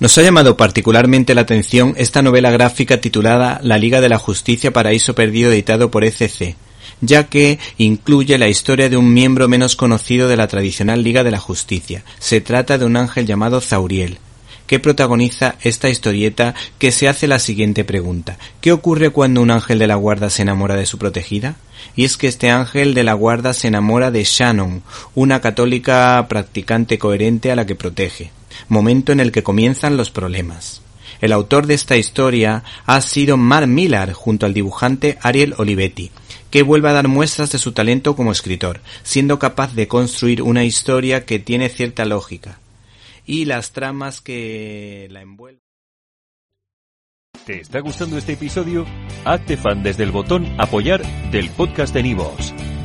Nos ha llamado particularmente la atención esta novela gráfica titulada La Liga de la Justicia Paraíso Perdido editado por ECC, ya que incluye la historia de un miembro menos conocido de la tradicional Liga de la Justicia. Se trata de un ángel llamado Zauriel, que protagoniza esta historieta que se hace la siguiente pregunta. ¿Qué ocurre cuando un ángel de la guarda se enamora de su protegida? Y es que este ángel de la guarda se enamora de Shannon, una católica practicante coherente a la que protege momento en el que comienzan los problemas. El autor de esta historia ha sido Mark Millar junto al dibujante Ariel Olivetti, que vuelve a dar muestras de su talento como escritor, siendo capaz de construir una historia que tiene cierta lógica y las tramas que la envuelven. ¿Te está gustando este episodio? Hazte fan desde el botón apoyar del podcast de Nivos.